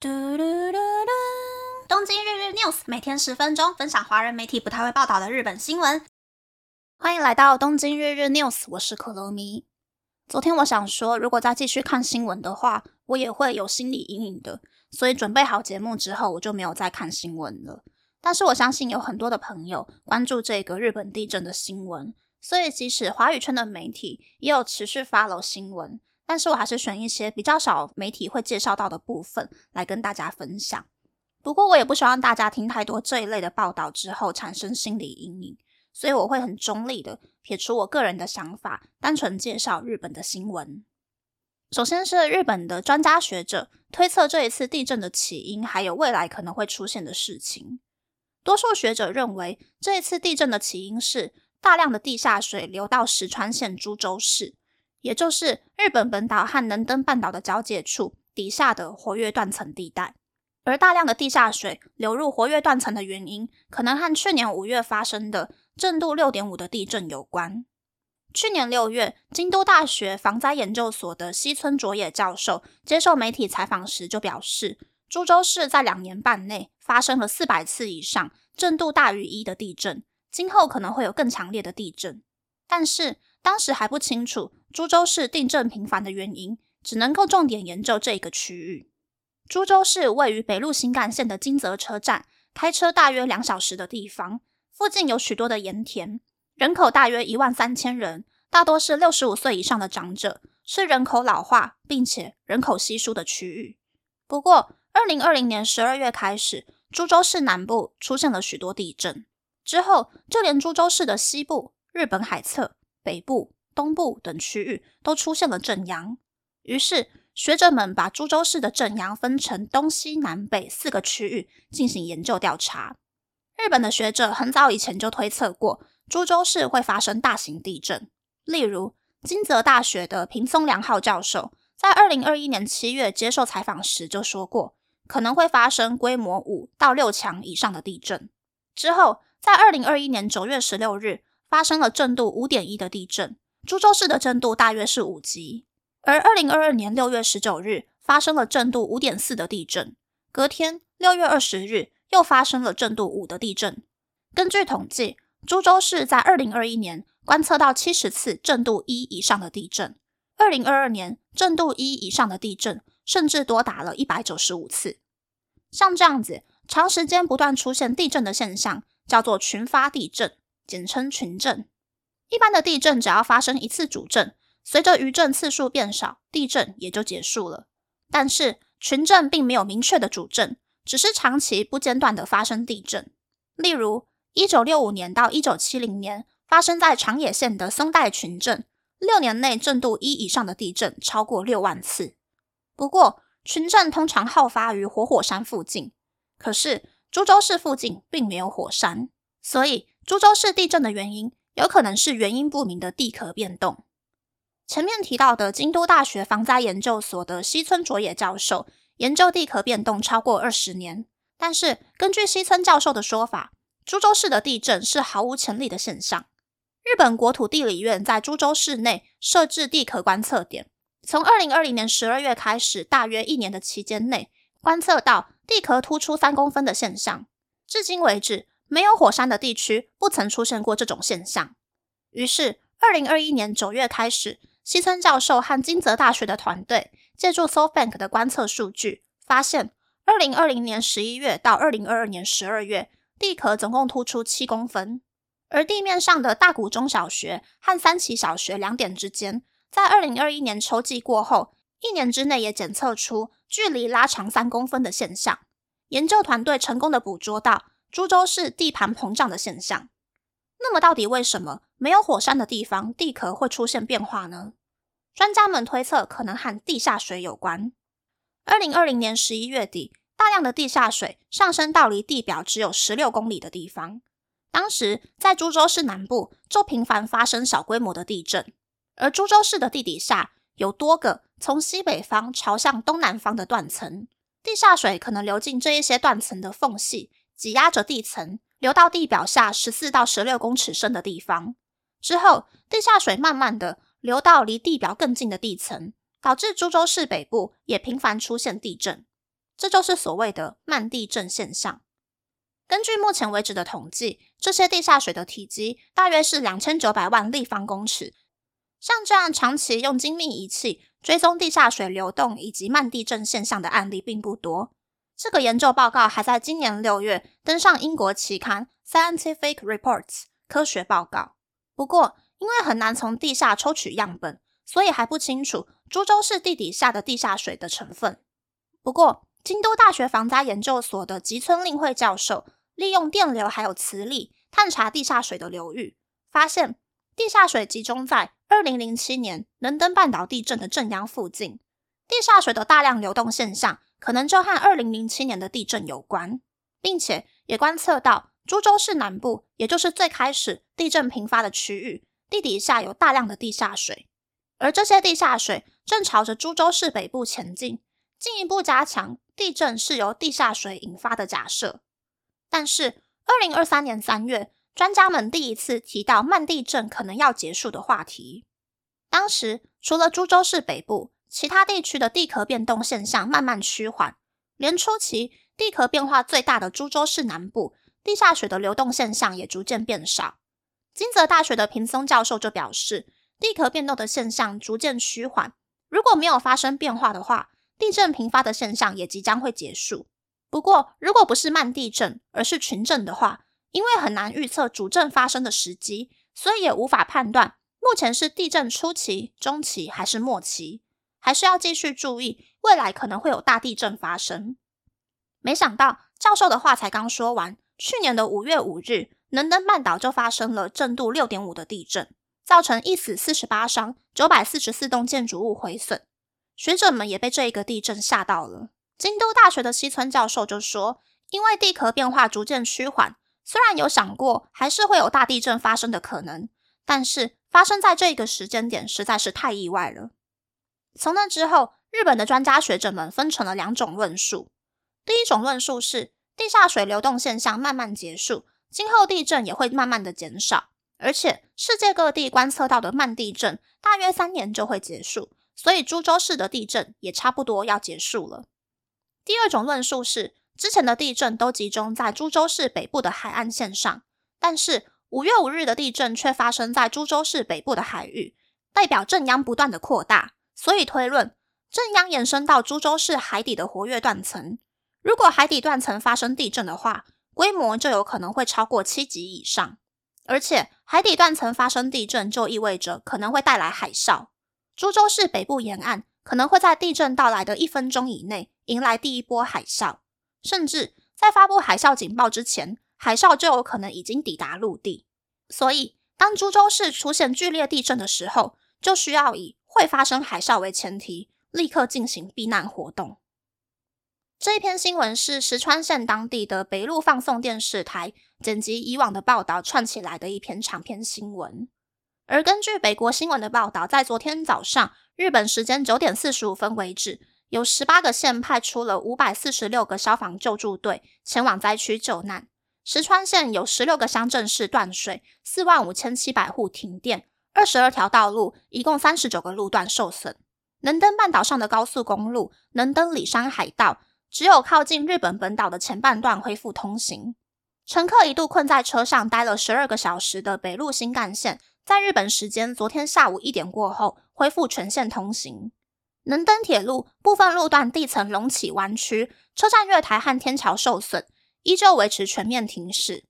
嘟嘟嘟嘟！东京日日 news 每天十分钟，分享华人媒体不太会报道的日本新闻。欢迎来到东京日日 news，我是可乐咪。昨天我想说，如果再继续看新闻的话，我也会有心理阴影的，所以准备好节目之后，我就没有再看新闻了。但是我相信有很多的朋友关注这个日本地震的新闻，所以即使华语圈的媒体也有持续发漏新闻。但是我还是选一些比较少媒体会介绍到的部分来跟大家分享。不过我也不希望大家听太多这一类的报道之后产生心理阴影，所以我会很中立的撇除我个人的想法，单纯介绍日本的新闻。首先是日本的专家学者推测这一次地震的起因，还有未来可能会出现的事情。多数学者认为，这一次地震的起因是大量的地下水流到石川县株洲市。也就是日本本岛和能登半岛的交界处底下的活跃断层地带，而大量的地下水流入活跃断层的原因，可能和去年五月发生的震度六点五的地震有关。去年六月，京都大学防灾研究所的西村卓也教授接受媒体采访时就表示，株洲市在两年半内发生了四百次以上震度大于一的地震，今后可能会有更强烈的地震，但是。当时还不清楚株洲市地震频繁的原因，只能够重点研究这个区域。株洲市位于北陆新干线的金泽车站，开车大约两小时的地方，附近有许多的盐田，人口大约一万三千人，大多是六十五岁以上的长者，是人口老化并且人口稀疏的区域。不过，二零二零年十二月开始，株洲市南部出现了许多地震，之后就连株洲市的西部、日本海侧。北部、东部等区域都出现了震央，于是学者们把株洲市的震央分成东西南北四个区域进行研究调查。日本的学者很早以前就推测过株洲市会发生大型地震，例如金泽大学的平松良浩教授在二零二一年七月接受采访时就说过，可能会发生规模五到六强以上的地震。之后，在二零二一年九月十六日。发生了震度五点一的地震，株洲市的震度大约是五级。而二零二二年六月十九日发生了震度五点四的地震，隔天六月二十日又发生了震度五的地震。根据统计，株洲市在二零二一年观测到七十次震度一以上的地震，二零二二年震度一以上的地震甚至多达了一百九十五次。像这样子长时间不断出现地震的现象，叫做群发地震。简称群震。一般的地震只要发生一次主震，随着余震次数变少，地震也就结束了。但是群震并没有明确的主震，只是长期不间断的发生地震。例如，一九六五年到一九七零年发生在长野县的松代群震，六年内震度一以上的地震超过六万次。不过，群震通常好发于活火山附近，可是株洲市附近并没有火山，所以。株洲市地震的原因有可能是原因不明的地壳变动。前面提到的京都大学防灾研究所的西村卓也教授研究地壳变动超过二十年，但是根据西村教授的说法，株洲市的地震是毫无潜力的现象。日本国土地理院在株洲市内设置地壳观测点，从二零二零年十二月开始，大约一年的期间内，观测到地壳突出三公分的现象。至今为止。没有火山的地区不曾出现过这种现象。于是，二零二一年九月开始，西村教授和金泽大学的团队借助 SoFank 的观测数据，发现二零二零年十一月到二零二二年十二月，地壳总共突出七公分。而地面上的大谷中小学和三崎小学两点之间，在二零二一年秋季过后，一年之内也检测出距离拉长三公分的现象。研究团队成功的捕捉到。株洲市地盘膨胀的现象，那么到底为什么没有火山的地方地壳会出现变化呢？专家们推测，可能和地下水有关。二零二零年十一月底，大量的地下水上升到离地表只有十六公里的地方。当时在株洲市南部就频繁发生小规模的地震，而株洲市的地底下有多个从西北方朝向东南方的断层，地下水可能流进这一些断层的缝隙。挤压着地层，流到地表下十四到十六公尺深的地方。之后，地下水慢慢的流到离地表更近的地层，导致株洲市北部也频繁出现地震。这就是所谓的慢地震现象。根据目前为止的统计，这些地下水的体积大约是两千九百万立方公尺。像这样长期用精密仪器追踪地下水流动以及慢地震现象的案例并不多。这个研究报告还在今年六月登上英国期刊《Scientific Reports》科学报告。不过，因为很难从地下抽取样本，所以还不清楚株洲市地底下的地下水的成分。不过，京都大学防灾研究所的吉村令惠教授利用电流还有磁力探查地下水的流域，发现地下水集中在二零零七年能登半岛地震的震央附近。地下水的大量流动现象，可能就和二零零七年的地震有关，并且也观测到株洲市南部，也就是最开始地震频发的区域，地底下有大量的地下水，而这些地下水正朝着株洲市北部前进，进一步加强地震是由地下水引发的假设。但是，二零二三年三月，专家们第一次提到慢地震可能要结束的话题。当时，除了株洲市北部，其他地区的地壳变动现象慢慢趋缓，连初期地壳变化最大的株洲市南部，地下水的流动现象也逐渐变少。金泽大学的平松教授就表示，地壳变动的现象逐渐趋缓，如果没有发生变化的话，地震频发的现象也即将会结束。不过，如果不是慢地震，而是群震的话，因为很难预测主震发生的时机，所以也无法判断目前是地震初期、中期还是末期。还是要继续注意，未来可能会有大地震发生。没想到教授的话才刚说完，去年的五月五日，能登半岛就发生了震度六点五的地震，造成一死四十八伤，九百四十四栋建筑物毁损。学者们也被这一个地震吓到了。京都大学的西村教授就说，因为地壳变化逐渐趋缓，虽然有想过还是会有大地震发生的可能，但是发生在这个时间点实在是太意外了。从那之后，日本的专家学者们分成了两种论述。第一种论述是，地下水流动现象慢慢结束，今后地震也会慢慢的减少，而且世界各地观测到的慢地震大约三年就会结束，所以株洲市的地震也差不多要结束了。第二种论述是，之前的地震都集中在株洲市北部的海岸线上，但是五月五日的地震却发生在株洲市北部的海域，代表震央不断的扩大。所以推论，正央延伸到株洲市海底的活跃断层。如果海底断层发生地震的话，规模就有可能会超过七级以上。而且，海底断层发生地震，就意味着可能会带来海啸。株洲市北部沿岸可能会在地震到来的一分钟以内迎来第一波海啸，甚至在发布海啸警报之前，海啸就有可能已经抵达陆地。所以，当株洲市出现剧烈地震的时候，就需要以会发生海啸为前提，立刻进行避难活动。这一篇新闻是石川县当地的北陆放送电视台剪辑以往的报道串起来的一篇长篇新闻。而根据北国新闻的报道，在昨天早上日本时间九点四十五分为止，有十八个县派出了五百四十六个消防救助队前往灾区救难。石川县有十六个乡镇市断水，四万五千七百户停电。二十二条道路，一共三十九个路段受损。能登半岛上的高速公路能登里山海道，只有靠近日本本岛的前半段恢复通行。乘客一度困在车上待了十二个小时的北陆新干线，在日本时间昨天下午一点过后恢复全线通行。能登铁路部分路段地层隆起弯曲，车站月台和天桥受损，依旧维持全面停驶。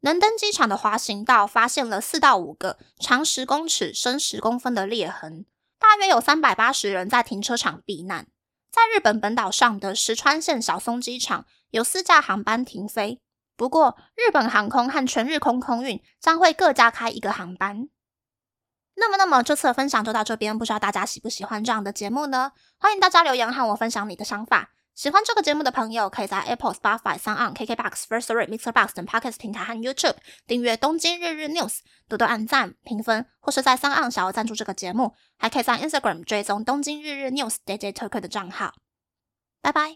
能登机场的滑行道发现了四到五个长十公尺、深十公分的裂痕，大约有三百八十人在停车场避难。在日本本岛上的石川县小松机场有四架航班停飞，不过日本航空和全日空空运将会各加开一个航班。那么，那么这次的分享就到这边，不知道大家喜不喜欢这样的节目呢？欢迎大家留言和我分享你的想法。喜欢这个节目的朋友，可以在 Apple、Spotify、s o n KKBox、First Rate、Mixer Box 等 Podcast 平台和 YouTube 订阅《东京日日 News》，多多按赞、评分，或是在 s o n 想要赞助这个节目，还可以在 Instagram 追踪《东京日日 News》DJ Talker 的账号。拜拜。